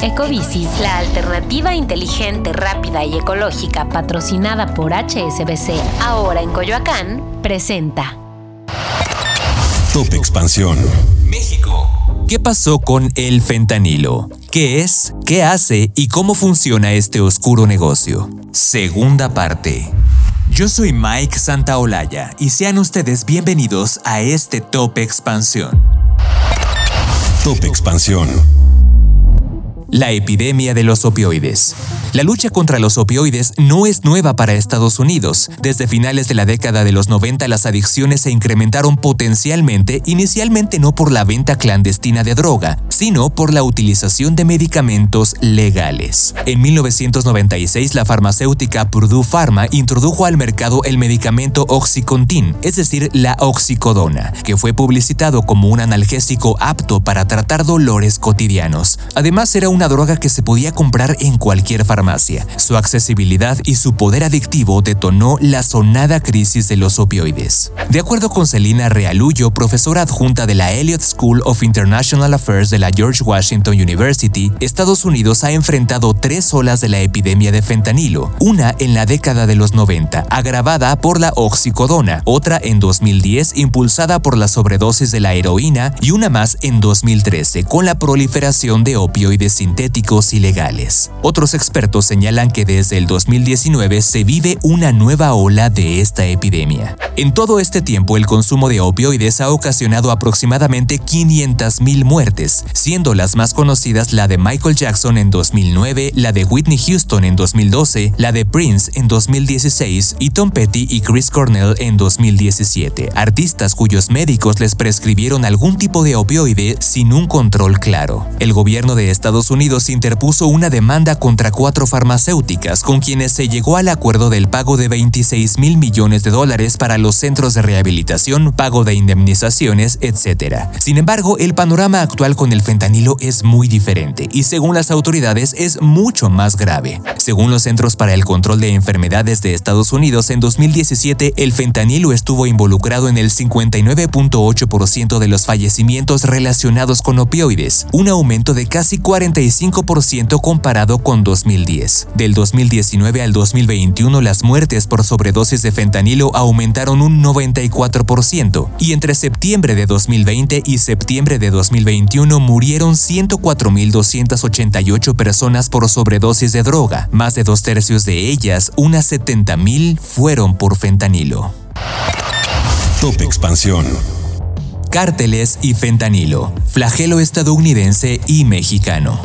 Ecobici, la alternativa inteligente, rápida y ecológica patrocinada por HSBC, ahora en Coyoacán, presenta. Top Expansión. México. ¿Qué pasó con el fentanilo? ¿Qué es? ¿Qué hace? ¿Y cómo funciona este oscuro negocio? Segunda parte. Yo soy Mike Santaolalla y sean ustedes bienvenidos a este Top Expansión. Top Expansión. La epidemia de los opioides. La lucha contra los opioides no es nueva para Estados Unidos. Desde finales de la década de los 90 las adicciones se incrementaron potencialmente, inicialmente no por la venta clandestina de droga, sino por la utilización de medicamentos legales. En 1996 la farmacéutica Purdue Pharma introdujo al mercado el medicamento Oxycontin, es decir, la oxicodona, que fue publicitado como un analgésico apto para tratar dolores cotidianos. Además era una droga que se podía comprar en cualquier farmacia su accesibilidad y su poder adictivo detonó la sonada crisis de los opioides. De acuerdo con Celina Realuyo, profesora adjunta de la Elliott School of International Affairs de la George Washington University, Estados Unidos ha enfrentado tres olas de la epidemia de fentanilo, una en la década de los 90, agravada por la oxicodona, otra en 2010 impulsada por la sobredosis de la heroína y una más en 2013 con la proliferación de opioides sintéticos ilegales. Otros expertos señalan que desde el 2019 se vive una nueva ola de esta epidemia. En todo este tiempo, el consumo de opioides ha ocasionado aproximadamente 500.000 muertes, siendo las más conocidas la de Michael Jackson en 2009, la de Whitney Houston en 2012, la de Prince en 2016 y Tom Petty y Chris Cornell en 2017, artistas cuyos médicos les prescribieron algún tipo de opioide sin un control claro. El gobierno de Estados Unidos interpuso una demanda contra cuatro farmacéuticas con quienes se llegó al acuerdo del pago de 26 mil millones de dólares para los centros de rehabilitación, pago de indemnizaciones, etc. Sin embargo, el panorama actual con el fentanilo es muy diferente y según las autoridades es mucho más grave. Según los Centros para el Control de Enfermedades de Estados Unidos, en 2017 el fentanilo estuvo involucrado en el 59.8% de los fallecimientos relacionados con opioides, un aumento de casi 45% comparado con 2010. Del 2019 al 2021 las muertes por sobredosis de fentanilo aumentaron un 94% y entre septiembre de 2020 y septiembre de 2021 murieron 104.288 personas por sobredosis de droga. Más de dos tercios de ellas, unas 70.000, fueron por fentanilo. Top Expansión. Cárteles y fentanilo, flagelo estadounidense y mexicano.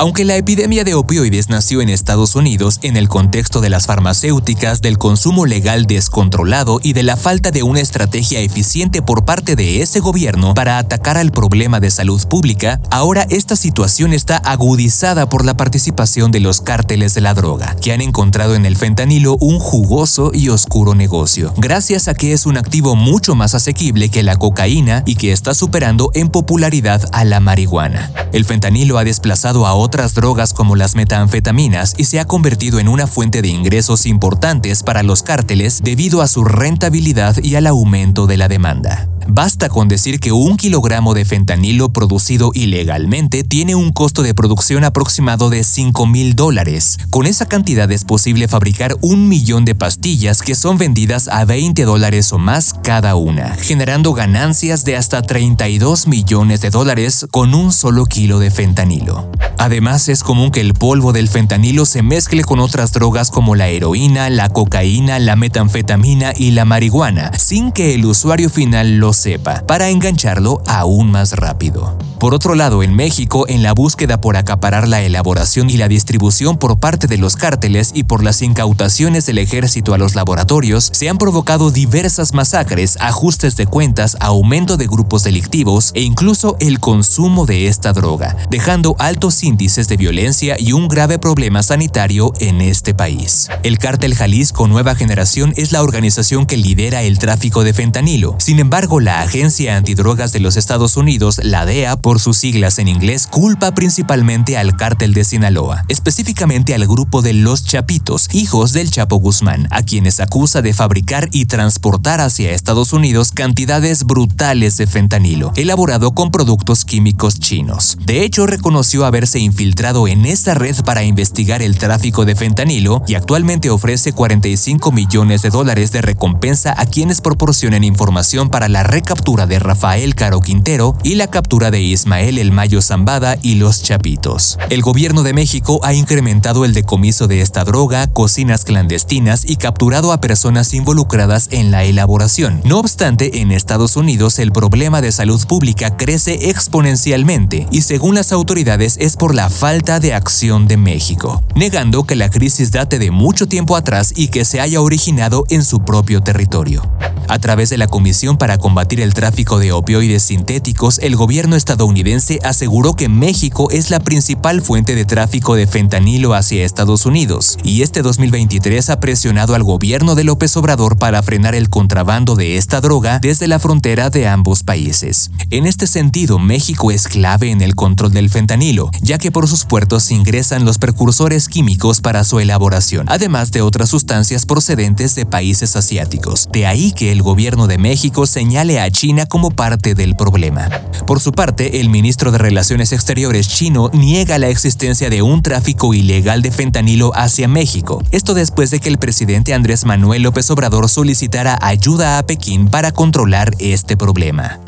Aunque la epidemia de opioides nació en Estados Unidos en el contexto de las farmacéuticas, del consumo legal descontrolado y de la falta de una estrategia eficiente por parte de ese gobierno para atacar al problema de salud pública, ahora esta situación está agudizada por la participación de los cárteles de la droga, que han encontrado en el fentanilo un jugoso y oscuro negocio, gracias a que es un activo mucho más asequible que la cocaína y que está superando en popularidad a la marihuana. El fentanilo ha desplazado a otras drogas como las metanfetaminas y se ha convertido en una fuente de ingresos importantes para los cárteles debido a su rentabilidad y al aumento de la demanda. Basta con decir que un kilogramo de fentanilo producido ilegalmente tiene un costo de producción aproximado de 5 mil dólares. Con esa cantidad es posible fabricar un millón de pastillas que son vendidas a 20 dólares o más cada una, generando ganancias de hasta 32 millones de dólares con un solo kilo de fentanilo. Además, es común que el polvo del fentanilo se mezcle con otras drogas como la heroína, la cocaína, la metanfetamina y la marihuana, sin que el usuario final lo sepa, para engancharlo aún más rápido. Por otro lado, en México, en la búsqueda por acaparar la elaboración y la distribución por parte de los cárteles y por las incautaciones del ejército a los laboratorios, se han provocado diversas masacres, ajustes de cuentas, aumento de grupos delictivos e incluso el consumo de esta droga, dejando altos índices de violencia y un grave problema sanitario en este país. El cártel Jalisco Nueva Generación es la organización que lidera el tráfico de fentanilo. Sin embargo, la Agencia Antidrogas de los Estados Unidos, la DEA, por sus siglas en inglés, culpa principalmente al cártel de Sinaloa, específicamente al grupo de Los Chapitos, hijos del Chapo Guzmán, a quienes acusa de fabricar y transportar hacia Estados Unidos cantidades brutales de fentanilo, elaborado con productos químicos chinos. De hecho, reconoció haberse infiltrado en esa red para investigar el tráfico de fentanilo y actualmente ofrece 45 millones de dólares de recompensa a quienes proporcionen información para la recaptura de Rafael Caro Quintero y la captura de Ismael El Mayo Zambada y los Chapitos. El gobierno de México ha incrementado el decomiso de esta droga, cocinas clandestinas y capturado a personas involucradas en la elaboración. No obstante, en Estados Unidos el problema de salud pública crece exponencialmente y según las autoridades es por la falta de acción de México, negando que la crisis date de mucho tiempo atrás y que se haya originado en su propio territorio. A través de la Comisión para combatir el tráfico de opioides sintéticos, el gobierno estadounidense aseguró que México es la principal fuente de tráfico de fentanilo hacia Estados Unidos, y este 2023 ha presionado al gobierno de López Obrador para frenar el contrabando de esta droga desde la frontera de ambos países. En este sentido, México es clave en el control del fentanilo, ya que por sus puertos ingresan los precursores químicos para su elaboración, además de otras sustancias procedentes de países asiáticos. De ahí que el gobierno de México señale a China como parte del problema. Por su parte, el ministro de Relaciones Exteriores chino niega la existencia de un tráfico ilegal de fentanilo hacia México. Esto después de que el presidente Andrés Manuel López Obrador solicitara ayuda a Pekín para controlar este problema.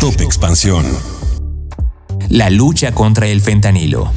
Top Expansión. La lucha contra el fentanilo.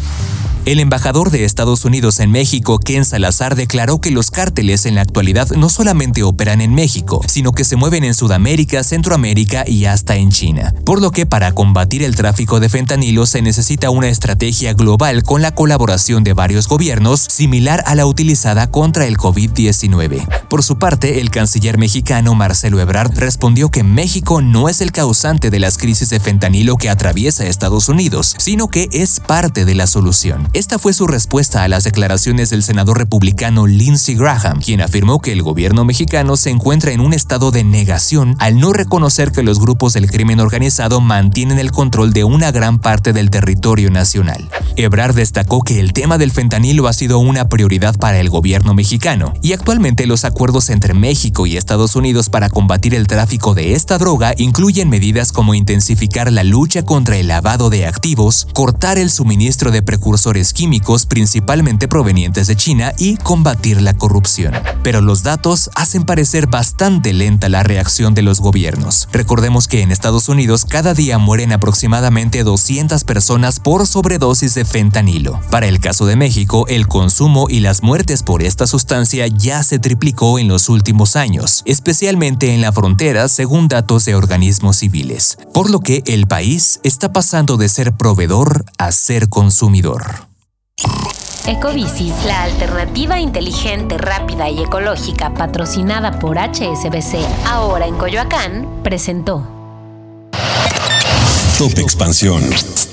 El embajador de Estados Unidos en México, Ken Salazar, declaró que los cárteles en la actualidad no solamente operan en México, sino que se mueven en Sudamérica, Centroamérica y hasta en China. Por lo que para combatir el tráfico de fentanilo se necesita una estrategia global con la colaboración de varios gobiernos, similar a la utilizada contra el COVID-19. Por su parte, el canciller mexicano Marcelo Ebrard respondió que México no es el causante de las crisis de fentanilo que atraviesa Estados Unidos, sino que es parte de la solución. Esta fue su respuesta a las declaraciones del senador republicano Lindsey Graham, quien afirmó que el gobierno mexicano se encuentra en un estado de negación al no reconocer que los grupos del crimen organizado mantienen el control de una gran parte del territorio nacional. Ebrard destacó que el tema del fentanilo ha sido una prioridad para el gobierno mexicano y actualmente los acuerdos entre México y Estados Unidos para combatir el tráfico de esta droga incluyen medidas como intensificar la lucha contra el lavado de activos, cortar el suministro de precursores químicos principalmente provenientes de China y combatir la corrupción. Pero los datos hacen parecer bastante lenta la reacción de los gobiernos. Recordemos que en Estados Unidos cada día mueren aproximadamente 200 personas por sobredosis de fentanilo. Para el caso de México, el consumo y las muertes por esta sustancia ya se triplicó en los últimos años, especialmente en la frontera según datos de organismos civiles, por lo que el país está pasando de ser proveedor a ser consumidor. Ecobici, la alternativa inteligente, rápida y ecológica patrocinada por HSBC, ahora en Coyoacán, presentó. Top Expansión.